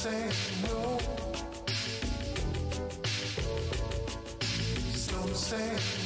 say no. Some saying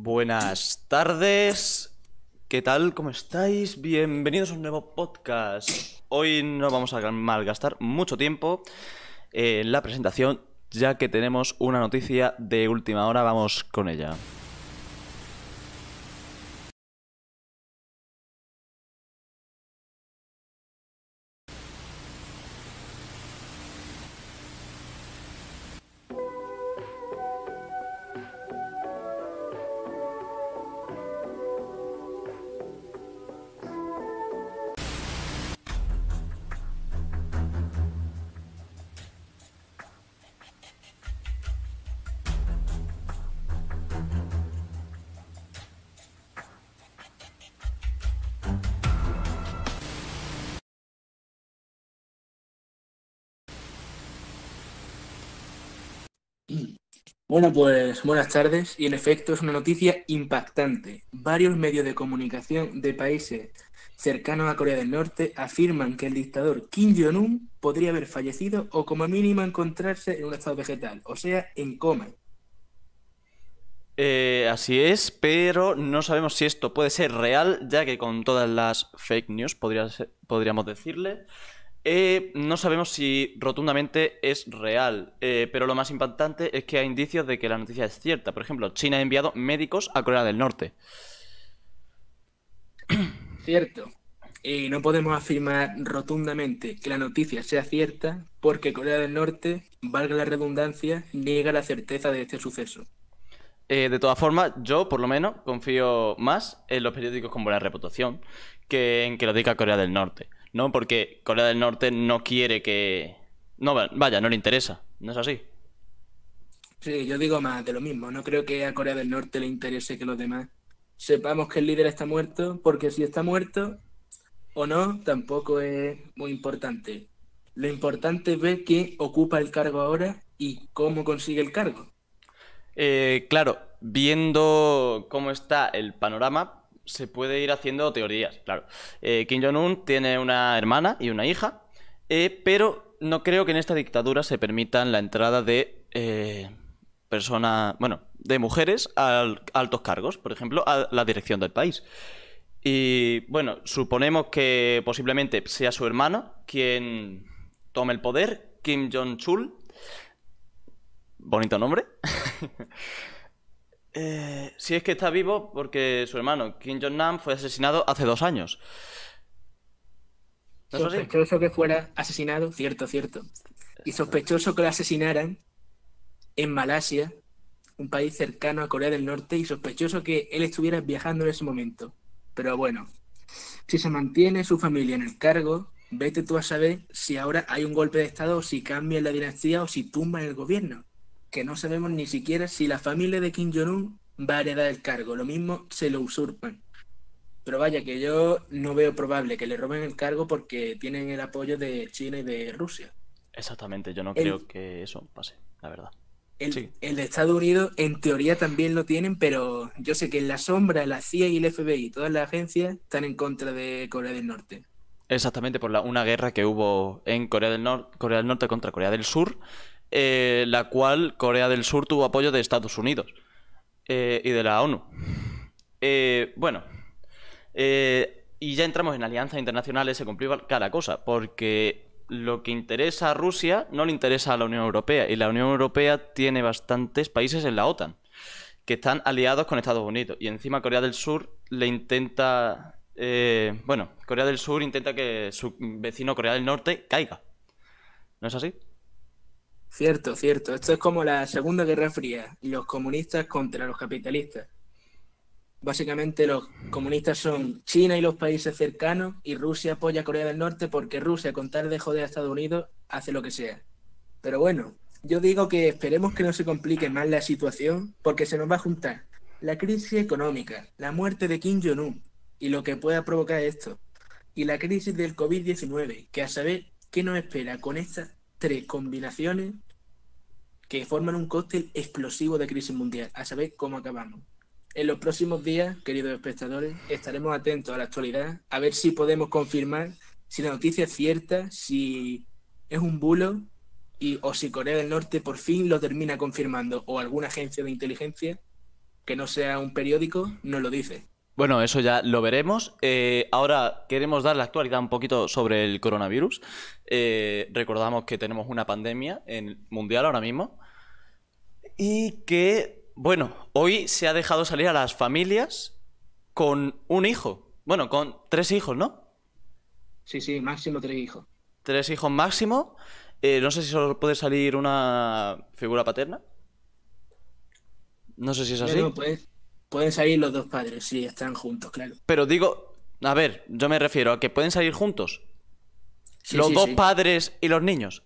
Buenas tardes. ¿Qué tal? ¿Cómo estáis? Bienvenidos a un nuevo podcast. Hoy no vamos a malgastar mucho tiempo en la presentación, ya que tenemos una noticia de última hora. Vamos con ella. Bueno, pues buenas tardes y en efecto es una noticia impactante. Varios medios de comunicación de países cercanos a Corea del Norte afirman que el dictador Kim Jong-un podría haber fallecido o como mínimo encontrarse en un estado vegetal, o sea, en coma. Eh, así es, pero no sabemos si esto puede ser real, ya que con todas las fake news, podría ser- podríamos decirle, eh, no sabemos si rotundamente es real. Eh, pero lo más impactante es que hay indicios de que la noticia es cierta. Por ejemplo, China ha enviado médicos a Corea del Norte. Cierto. Y no podemos afirmar rotundamente que la noticia sea cierta porque Corea del Norte, valga la redundancia, niega la certeza de este suceso. Eh, de todas formas, yo por lo menos confío más en los periódicos con buena reputación que en que lo diga Corea del Norte. ¿No? Porque Corea del Norte no quiere que... No, va- vaya, no le interesa. ¿No es así? Sí, yo digo más de lo mismo. No creo que a Corea del Norte le interese que los demás sepamos que el líder está muerto, porque si está muerto o no, tampoco es muy importante. Lo importante es ver quién ocupa el cargo ahora y cómo consigue el cargo. Eh, claro, viendo cómo está el panorama, se puede ir haciendo teorías, claro. Eh, Kim Jong-un tiene una hermana y una hija, eh, pero no creo que en esta dictadura se permitan la entrada de eh, personas, bueno, de mujeres a altos cargos, por ejemplo, a la dirección del país. Y bueno, suponemos que posiblemente sea su hermano quien tome el poder, Kim Jong-chul. Bonito nombre. Eh, si es que está vivo, porque su hermano Kim Jong-nam fue asesinado hace dos años. Sospechoso que fuera asesinado, cierto, cierto. Y sospechoso que lo asesinaran en Malasia, un país cercano a Corea del Norte, y sospechoso que él estuviera viajando en ese momento. Pero bueno, si se mantiene su familia en el cargo, vete tú a saber si ahora hay un golpe de Estado si cambia la dinastía o si tumban el gobierno. Que no sabemos ni siquiera si la familia de Kim Jong-un va a heredar el cargo. Lo mismo se lo usurpan. Pero vaya, que yo no veo probable que le roben el cargo porque tienen el apoyo de China y de Rusia. Exactamente, yo no El- creo que eso pase, la verdad. El, Sí. el de Estados Unidos en teoría también lo tienen, pero yo sé que en la sombra la CIA y el FBI, todas las agencias, están en contra de Corea del Norte. Exactamente por la, una guerra que hubo en Corea del, Nor- Corea del Norte contra Corea del Sur, eh, la cual Corea del Sur tuvo apoyo de Estados Unidos eh, y de la ONU. Eh, bueno, y ya entramos en alianzas internacionales, se complica cada cosa, porque lo que interesa a Rusia no le interesa a la Unión Europea, y la Unión Europea tiene bastantes países en la OTAN que están aliados con Estados Unidos. Y encima Corea del Sur le intenta... bueno, Corea del Sur intenta que su vecino Corea del Norte caiga. ¿No es así? Cierto, cierto. Esto es como la Segunda Guerra Fría, los comunistas contra los capitalistas. Básicamente los comunistas son China y los países cercanos y Rusia apoya a Corea del Norte porque Rusia, con tal de joder a Estados Unidos, hace lo que sea. Pero bueno, yo digo que esperemos que no se complique más la situación porque se nos va a juntar la crisis económica, la muerte de Kim Jong-un y lo que pueda provocar esto, y la crisis del COVID-19, que a saber qué nos espera con estas tres combinaciones que forman un cóctel explosivo de crisis mundial, a saber cómo acabamos. En los próximos días, queridos espectadores, estaremos atentos a la actualidad, a ver si podemos confirmar si la noticia es cierta, si es un bulo y, o si Corea del Norte por fin lo termina confirmando o alguna agencia de inteligencia que no sea un periódico nos lo dice. Bueno, eso ya lo veremos. Eh, ahora queremos dar la actualidad un poquito sobre el coronavirus. Eh, recordamos que tenemos una pandemia en mundial ahora mismo. Y que, bueno, hoy se ha dejado salir a las familias con un hijo. Bueno, con tres hijos, ¿no? Sí, sí, máximo tres hijos. Tres hijos máximo. Eh, no sé si solo puede salir una figura paterna. No sé si es así. No, pueden, salir los dos padres, sí, están juntos, claro. Pero digo, a ver, yo me refiero a que pueden salir juntos. Sí, los sí, dos sí. padres y los niños.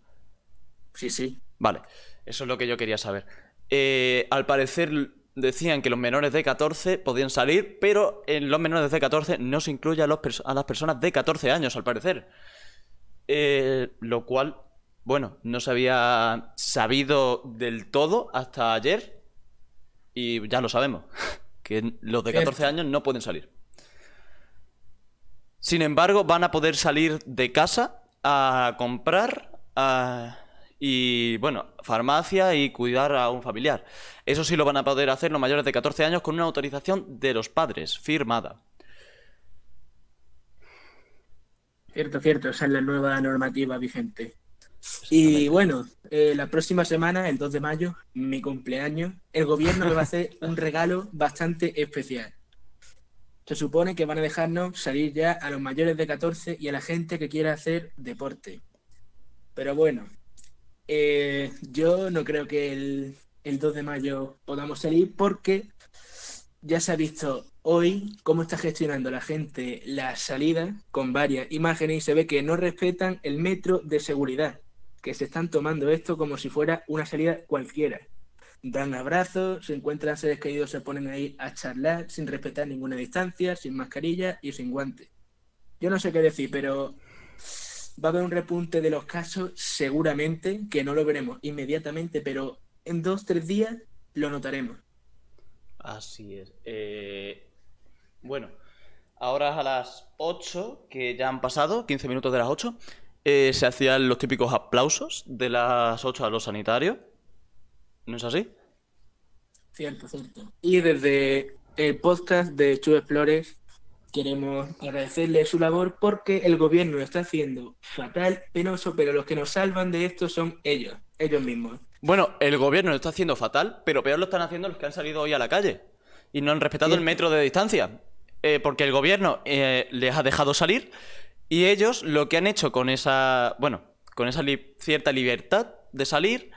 Sí, sí. Vale, eso es lo que yo quería saber. Eh, al parecer decían que los menores de 14 podían salir, pero en los menores de 14 no se incluye a, los a las personas de 14 años, al parecer. Eh, lo cual, bueno, no se había sabido del todo hasta ayer. Y ya lo sabemos, que los de 14 Cierto. años no pueden salir. Sin embargo, van a poder salir de casa a comprar a- y, bueno, farmacia y cuidar a un familiar. Eso sí lo van a poder hacer los mayores de 14 años con una autorización de los padres, firmada. Cierto, cierto, esa es la nueva normativa vigente. Y bueno, eh, la próxima semana, el 2 de mayo, mi cumpleaños, el gobierno me va a hacer un regalo bastante especial. Se supone que van a dejarnos salir ya a los mayores de 14 y a la gente que quiera hacer deporte. Pero bueno, eh, yo no creo que el, el 2 de mayo podamos salir porque ya se ha visto hoy cómo está gestionando la gente la salida con varias imágenes y se ve que no respetan el metro de seguridad, que se están tomando esto como si fuera una salida cualquiera. Dan abrazos, se encuentran seres queridos, se ponen ahí a charlar sin respetar ninguna distancia, sin mascarilla y sin guantes. Yo no sé qué decir, pero va a haber un repunte de los casos seguramente, que no lo veremos inmediatamente, pero en dos, tres días lo notaremos. Así es. Eh, bueno, ahora a las 8, que ya han pasado, 15 minutos de las 8, eh, se hacían los típicos aplausos de las 8 a los sanitarios. ¿No es así? Cierto, cierto. Y desde el podcast de Chu Explores queremos agradecerle su labor porque el gobierno lo está haciendo fatal, penoso, pero los que nos salvan de esto son ellos, ellos mismos. Bueno, el gobierno lo está haciendo fatal, pero peor lo están haciendo los que han salido hoy a la calle y no han respetado el metro de distancia. Eh, porque el gobierno eh, les ha dejado salir y ellos lo que han hecho con esa, bueno, con esa li- cierta libertad de salir,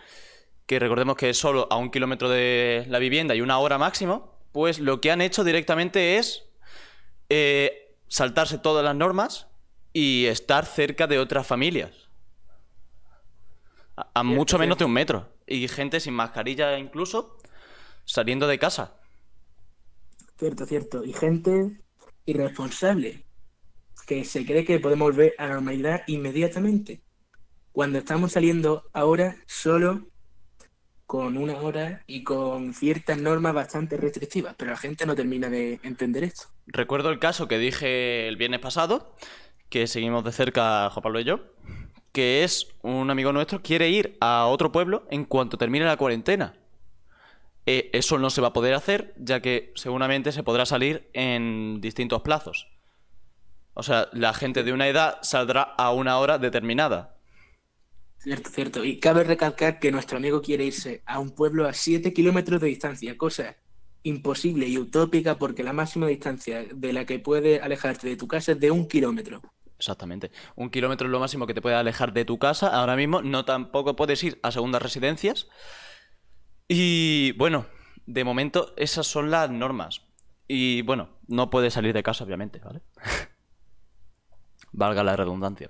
que recordemos que es solo a un kilómetro de la vivienda y una hora máximo, pues lo que han hecho directamente es eh, saltarse todas las normas y estar cerca de otras familias. A, a mucho menos de un metro. Y gente sin mascarilla incluso saliendo de casa. Cierto, cierto. Y gente irresponsable que se cree que podemos volver a la normalidad inmediatamente. Cuando estamos saliendo ahora solo con una hora y con ciertas normas bastante restrictivas, pero la gente no termina de entender esto. Recuerdo el caso que dije el viernes pasado, que seguimos de cerca Juan Pablo y yo, que es un amigo nuestro quiere ir a otro pueblo en cuanto termine la cuarentena. Eh, eso no se va a poder hacer, ya que seguramente se podrá salir en distintos plazos. O sea, la gente de una edad saldrá a una hora determinada. Cierto, cierto. Y cabe recalcar que nuestro amigo quiere irse a un pueblo a 7 kilómetros de distancia, cosa imposible y utópica porque la máxima distancia de la que puedes alejarte de tu casa es de un kilómetro. Exactamente. Un kilómetro es lo máximo que te puede alejar de tu casa. Ahora mismo no tampoco puedes ir a segundas residencias. Y bueno, de momento esas son las normas. Y bueno, no puedes salir de casa, obviamente, ¿vale? Valga la redundancia.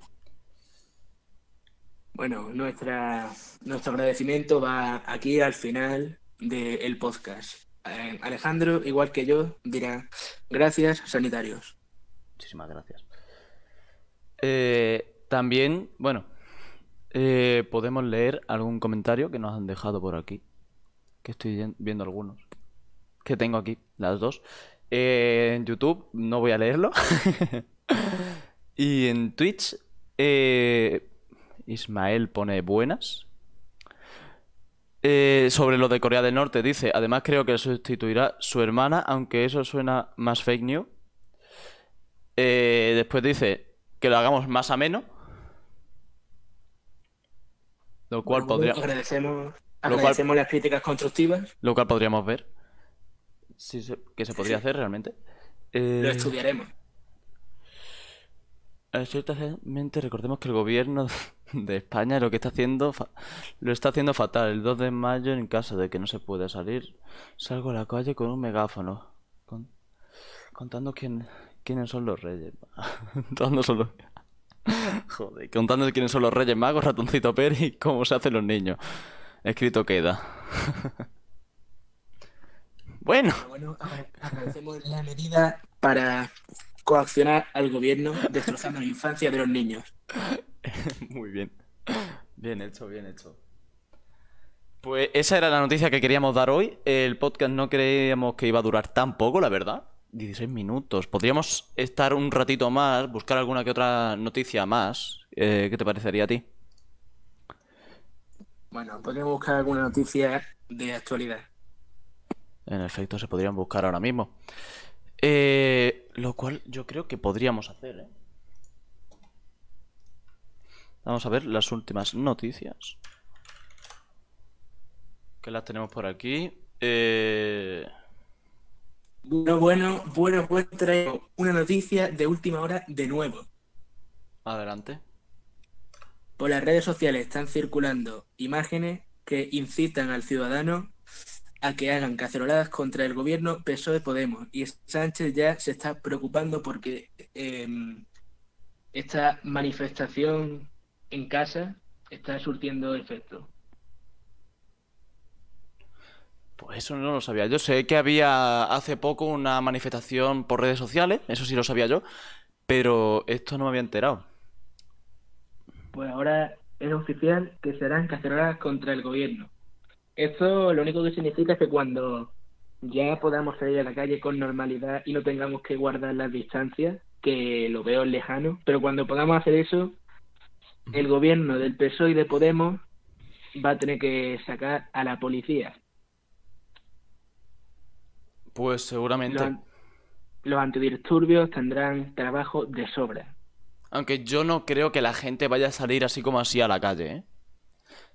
Bueno, nuestra, nuestro agradecimiento va aquí al final del podcast. Eh, Alejandro, igual que yo, dirá gracias sanitarios. Muchísimas gracias. Eh, también, bueno, eh, podemos leer algún comentario que nos han dejado por aquí. Que estoy viendo algunos. Que tengo aquí, las dos. Eh, en YouTube no voy a leerlo. y en Twitch, eh, Ismael pone buenas. Eh, sobre lo de Corea del Norte, dice, además creo que sustituirá su hermana, aunque eso suena más fake news. Eh, después dice que lo hagamos más ameno. Lo cual, Bueno, podría, Agradecemos, cual- las críticas constructivas. lo cual podríamos ver. Se- que se podría hacer realmente. Eh, Lo estudiaremos. Ciertamente recordemos que el gobierno de España lo que está haciendo lo está haciendo fatal. El 2 de mayo, en caso de que no se pueda salir, salgo a la calle con un megáfono, con- contando quién, quiénes son los reyes. contando son los... Joder, contando quiénes son los reyes magos, ratoncito Pérez y cómo se hacen los niños. Escrito queda. bueno, Bueno, agra- agradecemos la medida para coaccionar al gobierno destrozando la infancia de los niños. Muy bien. Bien hecho, bien hecho. Pues esa era la noticia que queríamos dar hoy. El podcast no creíamos que iba a durar tan poco, la verdad. 16 minutos. Podríamos estar un ratito más, buscar alguna que otra noticia más. Eh, ¿qué te parecería a ti? Bueno, podríamos buscar alguna noticia de actualidad. En efecto, se podrían buscar ahora mismo. Eh, lo cual yo creo que podríamos hacer, ¿eh? Vamos a ver las últimas noticias. Que las tenemos por aquí. Eh, Bueno, bueno, bueno, pues traigo una noticia de última hora de nuevo. adelante. Por las redes sociales están circulando imágenes que incitan al ciudadano a que hagan caceroladas contra el gobierno PSOE Podemos. Y Sánchez ya se está preocupando porque em, esta manifestación en casa está surtiendo efecto. Pues eso no lo sabía. Yo sé que había hace poco una manifestación por redes sociales, eso sí lo sabía yo, pero esto no me había enterado. Pues ahora es oficial que serán caceroladas contra el gobierno. Esto lo único que significa es que cuando ya podamos salir a la calle con normalidad y no tengamos que guardar las distancias, que lo veo lejano, pero cuando podamos hacer eso, el gobierno del PSOE y de Podemos va a tener que sacar a la policía. Pues Los, seguramente. an- los antidisturbios tendrán trabajo de sobra. Aunque yo no creo que la gente vaya a salir así como así a la calle, ¿eh?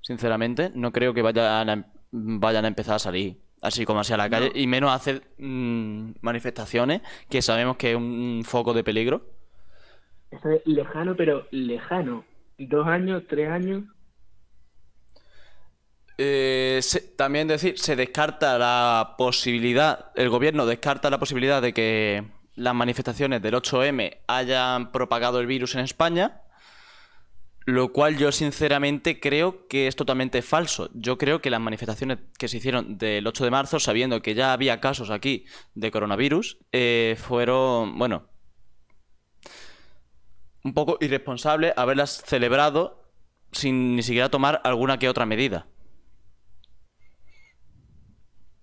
Sinceramente, no creo que vayan a, em- vayan a empezar a salir así como así a la calle, y menos a hacer mm, manifestaciones que sabemos que es un foco de peligro. Eso es lejano, pero lejano. Dos años, tres años, Eh, se- también decir, se descarta la posibilidad, el gobierno descarta la posibilidad de que las manifestaciones del 8M hayan propagado el virus en España, lo cual yo sinceramente creo que es totalmente falso. Yo creo que las manifestaciones que se hicieron del 8 de marzo, sabiendo que ya había casos aquí de coronavirus, eh, fueron, bueno, un poco irresponsables haberlas celebrado sin ni siquiera tomar alguna que otra medida.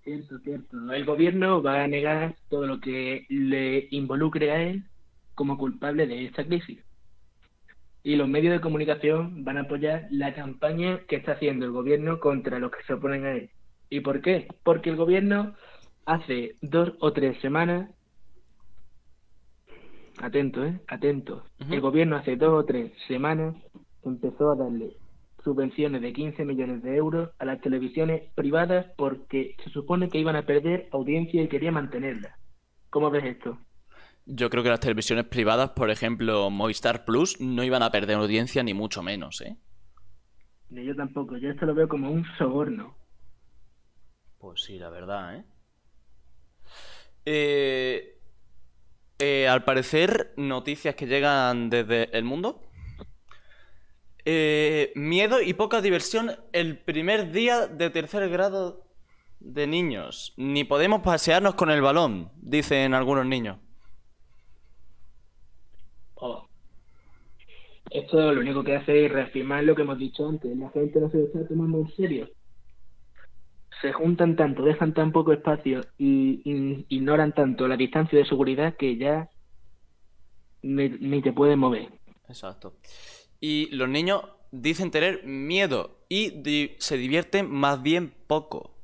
Cierto, cierto. El gobierno va a negar todo lo que le involucre a él como culpable de esta crisis. Y los medios de comunicación van a apoyar la campaña que está haciendo el gobierno contra los que se oponen a él. ¿Y por qué? Porque el gobierno hace dos o tres semanas, atento, ¿eh? Atento. El gobierno hace dos o tres semanas empezó a darle subvenciones de 15 millones de euros a las televisiones privadas porque se supone que iban a perder audiencia y quería mantenerla. ¿Cómo ves esto? Yo creo que las televisiones privadas, por ejemplo, Movistar Plus, no iban a perder audiencia ni mucho menos, ¿eh? Ni yo tampoco, yo esto lo veo como un soborno. Pues sí, la verdad, ¿eh? Eh, eh, al parecer, noticias que llegan desde el mundo. Eh, miedo y poca diversión el primer día de tercer grado de niños. Ni podemos pasearnos con el balón, dicen algunos niños. Esto lo único que hace es reafirmar lo que hemos dicho antes. La gente no se lo está tomando en serio. Se juntan tanto, dejan tan poco espacio y, ignoran tanto la distancia de seguridad que ya ni, te puedes mover. Exacto. Y los niños dicen tener miedo y se divierten más bien poco.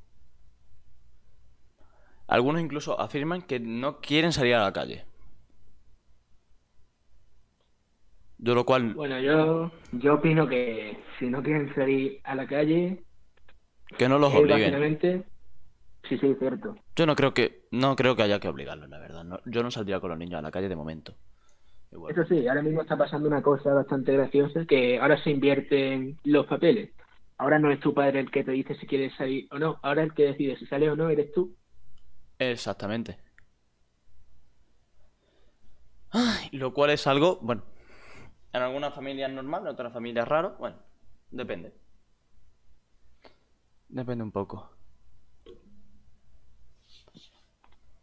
Algunos incluso afirman que no quieren salir a la calle. De lo cual, Bueno, yo, yo opino que si no quieren salir a la calle, que no los eh, obliguen. sí, sí, cierto. Yo no creo que, no creo que haya que obligarlos, la verdad. No- yo no saldría con los niños a la calle de momento. Igual. Eso sí, ahora mismo está pasando una cosa bastante graciosa, que ahora se invierten los papeles. Ahora no es tu padre el que te dice si quieres salir o no, ahora el que decide si sale o no eres tú. Exactamente. Ay, lo cual es algo, bueno, en algunas familias normal, en otras familias raro, bueno, depende. Depende un poco.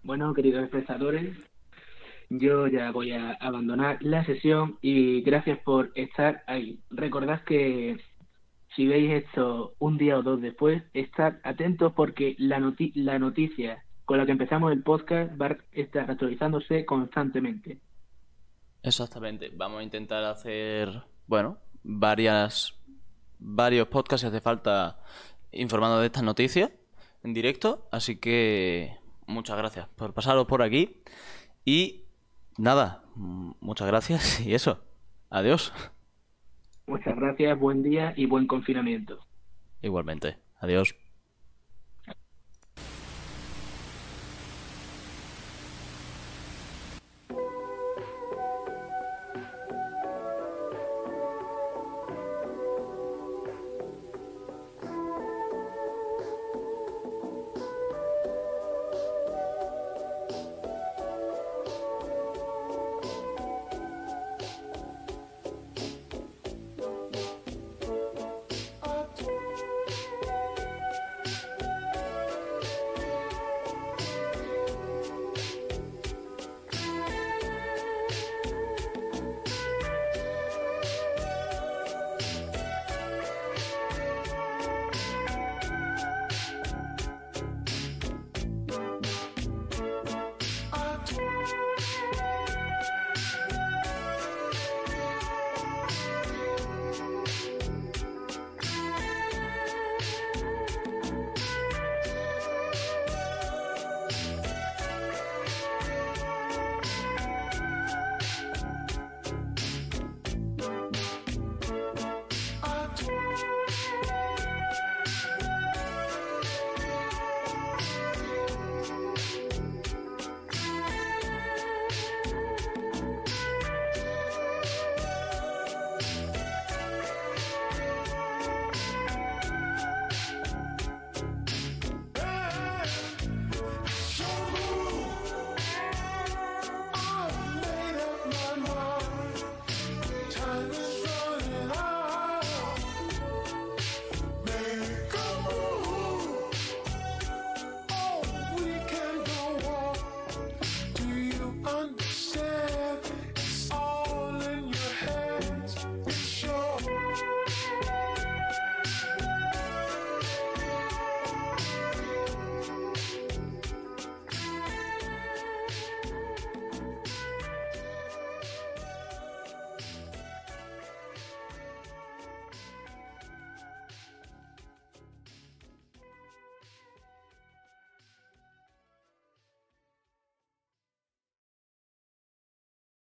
Bueno, queridos espectadores, yo ya voy a abandonar la sesión y gracias por estar ahí. Recordad que si veis esto un día o dos después, estad atentos porque la, noti- la noticia con la que empezamos el podcast va a estar actualizándose constantemente. Exactamente. Vamos a intentar hacer, bueno, varias, varios podcasts si hace falta informando de estas noticias en directo. Así que muchas gracias por pasaros por aquí. Y nada, muchas gracias y eso. Adiós. Muchas gracias, buen día y buen confinamiento. Igualmente. Adiós.